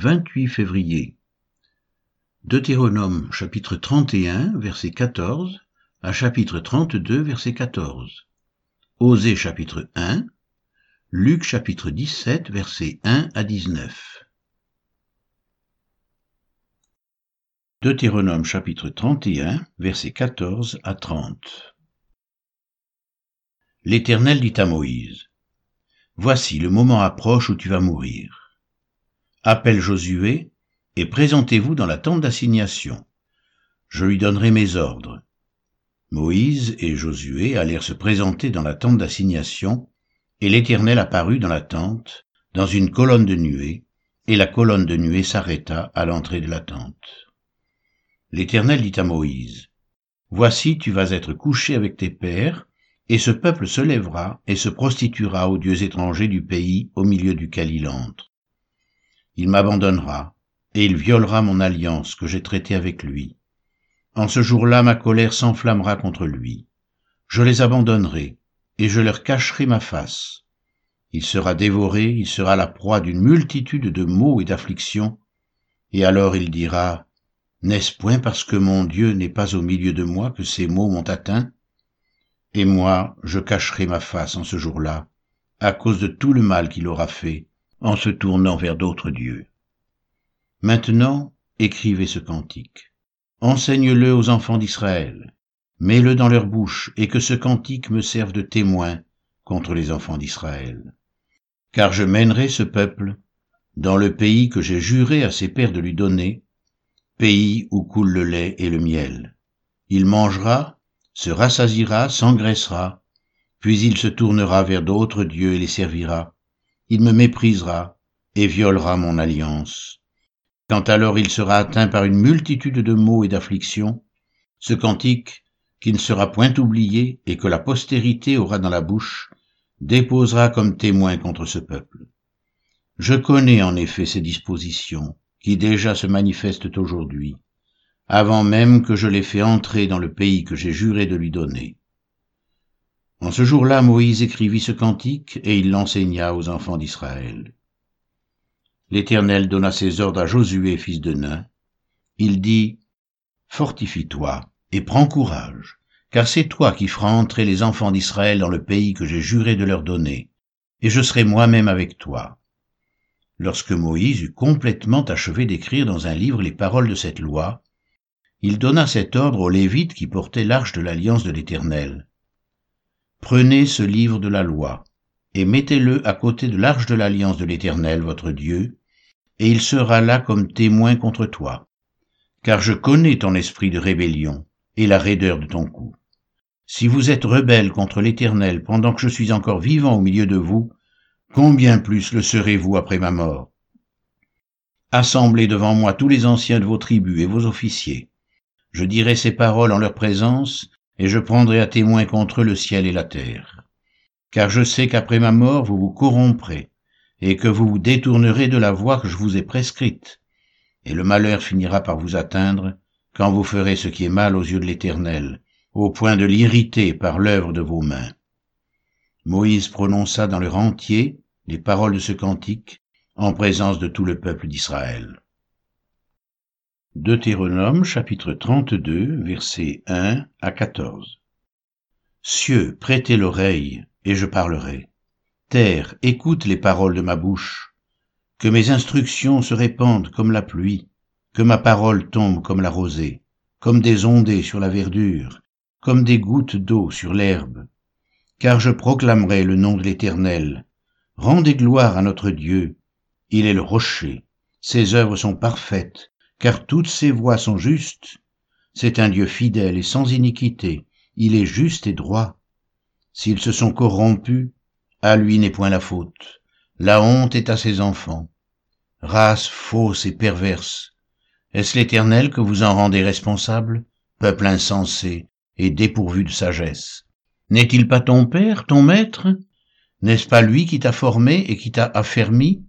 28 février. Deutéronome chapitre 31 verset 14 à chapitre 32 verset 14. Osée chapitre 1. Luc chapitre 17 verset 1 à 19. Deutéronome chapitre 31 verset 14 à 30. L'Éternel dit à Moïse, Voici le moment approche où tu vas mourir. Appelle Josué et présentez-vous dans la tente d'assignation. Je lui donnerai mes ordres. Moïse et Josué allèrent se présenter dans la tente d'assignation, et l'Éternel apparut dans la tente, dans une colonne de nuée, et la colonne de nuée s'arrêta à l'entrée de la tente. L'Éternel dit à Moïse, Voici tu vas être couché avec tes pères, et ce peuple se lèvera et se prostituera aux dieux étrangers du pays au milieu duquel il entre. Il m'abandonnera, et il violera mon alliance que j'ai traitée avec lui. En ce jour-là, ma colère s'enflammera contre lui. Je les abandonnerai, et je leur cacherai ma face. Il sera dévoré, il sera la proie d'une multitude de maux et d'afflictions, et alors il dira, N'est-ce point parce que mon Dieu n'est pas au milieu de moi que ces maux m'ont atteint? Et moi, je cacherai ma face en ce jour-là, à cause de tout le mal qu'il aura fait en se tournant vers d'autres dieux. Maintenant, écrivez ce cantique. Enseigne-le aux enfants d'Israël. Mets-le dans leur bouche, et que ce cantique me serve de témoin contre les enfants d'Israël. Car je mènerai ce peuple dans le pays que j'ai juré à ses pères de lui donner, pays où coule le lait et le miel. Il mangera se rassasiera, s'engraissera, puis il se tournera vers d'autres dieux et les servira. Il me méprisera et violera mon alliance. Quand alors il sera atteint par une multitude de maux et d'afflictions, ce cantique, qui ne sera point oublié et que la postérité aura dans la bouche, déposera comme témoin contre ce peuple. Je connais en effet ces dispositions, qui déjà se manifestent aujourd'hui avant même que je l'ai fait entrer dans le pays que j'ai juré de lui donner. En ce jour-là, Moïse écrivit ce cantique, et il l'enseigna aux enfants d'Israël. L'Éternel donna ses ordres à Josué, fils de Nun. Il dit, Fortifie-toi, et prends courage, car c'est toi qui feras entrer les enfants d'Israël dans le pays que j'ai juré de leur donner, et je serai moi-même avec toi. Lorsque Moïse eut complètement achevé d'écrire dans un livre les paroles de cette loi, il donna cet ordre aux Lévites qui portaient l'arche de l'alliance de l'Éternel. Prenez ce livre de la loi, et mettez-le à côté de l'arche de l'alliance de l'Éternel, votre Dieu, et il sera là comme témoin contre toi. Car je connais ton esprit de rébellion et la raideur de ton cou. Si vous êtes rebelle contre l'Éternel pendant que je suis encore vivant au milieu de vous, combien plus le serez-vous après ma mort? Assemblez devant moi tous les anciens de vos tribus et vos officiers, je dirai ces paroles en leur présence, et je prendrai à témoin contre eux le ciel et la terre. Car je sais qu'après ma mort vous vous corromprez, et que vous vous détournerez de la voie que je vous ai prescrite, et le malheur finira par vous atteindre quand vous ferez ce qui est mal aux yeux de l'Éternel, au point de l'irriter par l'œuvre de vos mains. Moïse prononça dans leur entier les paroles de ce cantique en présence de tout le peuple d'Israël. Deutéronome chapitre 32 versets 1 à 14 Cieux, prêtez l'oreille, et je parlerai. Terre, écoute les paroles de ma bouche. Que mes instructions se répandent comme la pluie, que ma parole tombe comme la rosée, comme des ondées sur la verdure, comme des gouttes d'eau sur l'herbe. Car je proclamerai le nom de l'Éternel. Rendez gloire à notre Dieu. Il est le rocher. Ses œuvres sont parfaites car toutes ses voies sont justes. C'est un Dieu fidèle et sans iniquité, il est juste et droit. S'ils se sont corrompus, à lui n'est point la faute. La honte est à ses enfants. Race fausse et perverse, est-ce l'Éternel que vous en rendez responsable, peuple insensé et dépourvu de sagesse? N'est-il pas ton Père, ton Maître? N'est-ce pas lui qui t'a formé et qui t'a affermi?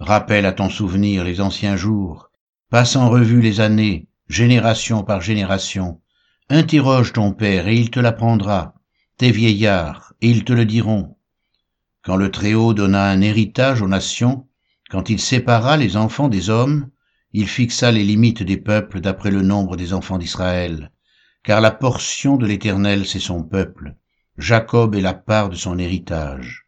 Rappelle à ton souvenir les anciens jours, passe en revue les années, génération par génération. Interroge ton père et il te l'apprendra, tes vieillards et ils te le diront. Quand le Très-Haut donna un héritage aux nations, Quand il sépara les enfants des hommes, il fixa les limites des peuples d'après le nombre des enfants d'Israël, car la portion de l'Éternel c'est son peuple, Jacob est la part de son héritage.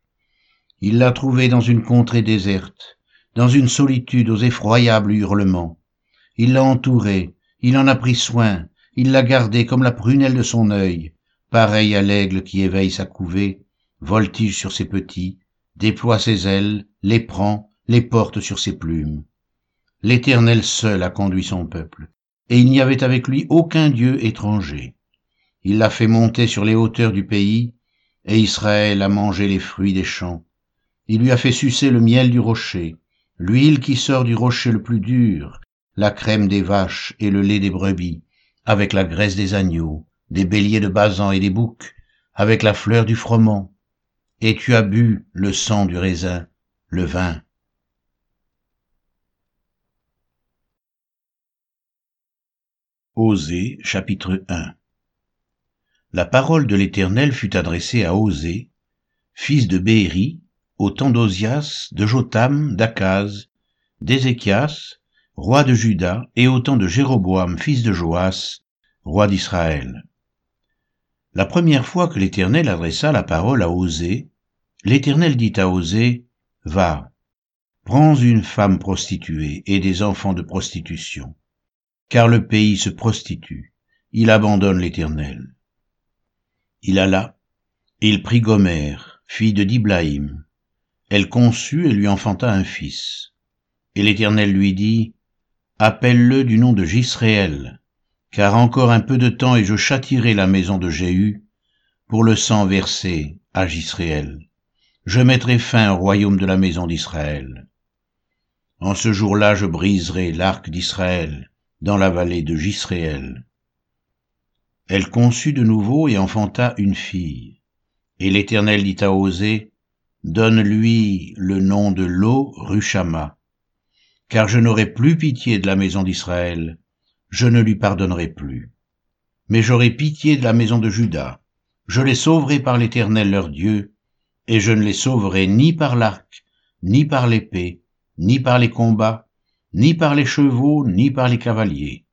Il l'a trouvé dans une contrée déserte, dans une solitude aux effroyables hurlements. Il l'a entouré, il en a pris soin, il l'a gardé comme la prunelle de son œil, pareil à l'aigle qui éveille sa couvée, voltige sur ses petits, déploie ses ailes, les prend, les porte sur ses plumes. L'Éternel seul a conduit son peuple, et il n'y avait avec lui aucun Dieu étranger. Il l'a fait monter sur les hauteurs du pays, et Israël a mangé les fruits des champs. Il lui a fait sucer le miel du rocher, l'huile qui sort du rocher le plus dur, la crème des vaches et le lait des brebis, avec la graisse des agneaux, des béliers de basan et des boucs, avec la fleur du froment. Et tu as bu le sang du raisin, le vin. Osée chapitre 1 La parole de l'Éternel fut adressée à Osée, fils de Béhéri, au temps d'Osias, de Jotam, d'Akaz, d'Ézéchias, roi de Juda, et au temps de Jéroboam, fils de Joas, roi d'Israël. La première fois que l'Éternel adressa la parole à Osée, l'Éternel dit à Osée, Va, prends une femme prostituée et des enfants de prostitution, car le pays se prostitue, il abandonne l'Éternel. Il alla, et il prit Gomère, fille de Diblaïm. Elle conçut et lui enfanta un fils. Et l'Éternel lui dit, appelle-le du nom de Jisréel, car encore un peu de temps et je châtirai la maison de Jéhu pour le sang versé à Jisréel. Je mettrai fin au royaume de la maison d'Israël. En ce jour-là, je briserai l'arc d'Israël dans la vallée de Jisréel. Elle conçut de nouveau et enfanta une fille. Et l'Éternel dit à Osée, Donne-lui le nom de Lo Ruchama, car je n'aurai plus pitié de la maison d'Israël, je ne lui pardonnerai plus. Mais j'aurai pitié de la maison de Juda, je les sauverai par l'Éternel leur Dieu, et je ne les sauverai ni par l'arc, ni par l'épée, ni par les combats, ni par les chevaux, ni par les cavaliers.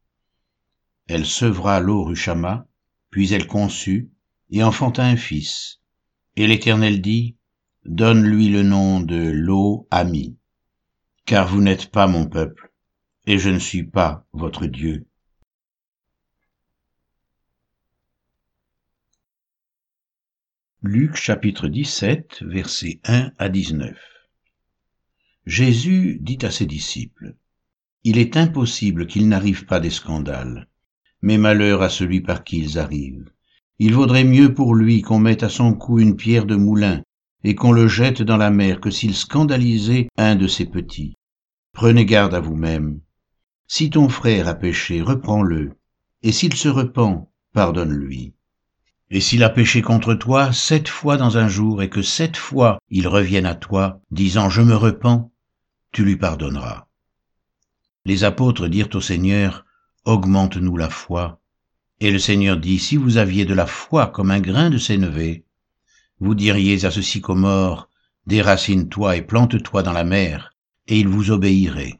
Elle sevra l'eau Ruchama, puis elle conçut, et enfanta un fils. Et l'Éternel dit, Donne-lui le nom de Lo Ami car vous n'êtes pas mon peuple, et je ne suis pas votre Dieu. Luc chapitre 17, versets 1 à 19 Jésus dit à ses disciples, Il est impossible qu'il n'arrive pas des scandales, mais malheur à celui par qui ils arrivent. Il vaudrait mieux pour lui qu'on mette à son cou une pierre de moulin et qu'on le jette dans la mer que s'il scandalisait un de ses petits. Prenez garde à vous-même. Si ton frère a péché, reprends-le, et s'il se repent, pardonne-lui. Et s'il a péché contre toi sept fois dans un jour, et que sept fois il revienne à toi, disant Je me repens, tu lui pardonneras. Les apôtres dirent au Seigneur, Augmente-nous la foi. Et le Seigneur dit, Si vous aviez de la foi comme un grain de sénévé, vous diriez à ce sycomore, Déracine-toi et plante-toi dans la mer, et il vous obéirait.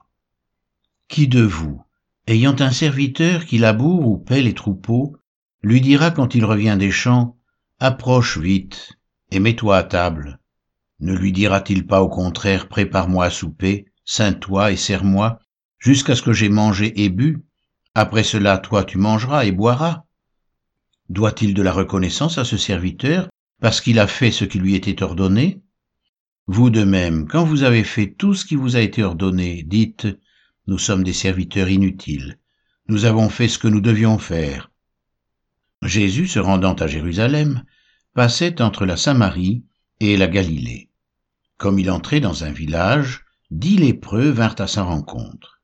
Qui de vous, ayant un serviteur qui laboure ou paie les troupeaux, lui dira quand il revient des champs, Approche vite, et mets-toi à table. Ne lui dira-t-il pas au contraire, Prépare-moi à souper, ceins-toi et serre-moi, jusqu'à ce que j'aie mangé et bu, après cela toi tu mangeras et boiras. Doit-il de la reconnaissance à ce serviteur parce qu'il a fait ce qui lui était ordonné vous de même, quand vous avez fait tout ce qui vous a été ordonné, dites, nous sommes des serviteurs inutiles, nous avons fait ce que nous devions faire. Jésus, se rendant à Jérusalem, passait entre la Samarie et la Galilée. Comme il entrait dans un village, dix lépreux vinrent à sa rencontre.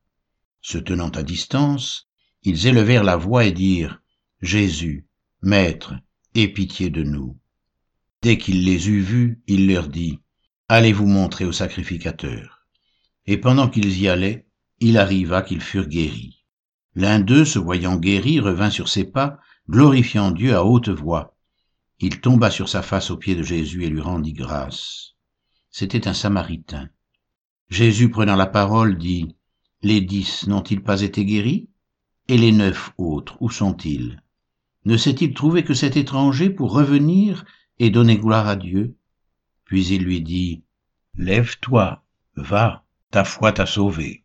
Se tenant à distance, ils élevèrent la voix et dirent, Jésus, Maître, aie pitié de nous. Dès qu'il les eut vus, il leur dit, Allez vous montrer au sacrificateur. Et pendant qu'ils y allaient, il arriva qu'ils furent guéris. L'un d'eux, se voyant guéri, revint sur ses pas, glorifiant Dieu à haute voix. Il tomba sur sa face aux pieds de Jésus et lui rendit grâce. C'était un Samaritain. Jésus prenant la parole dit, Les dix n'ont-ils pas été guéris? Et les neuf autres, où sont-ils? Ne s'est-il trouvé que cet étranger pour revenir et donner gloire à Dieu Puis il lui dit, Lève-toi, va, ta foi t'a sauvé.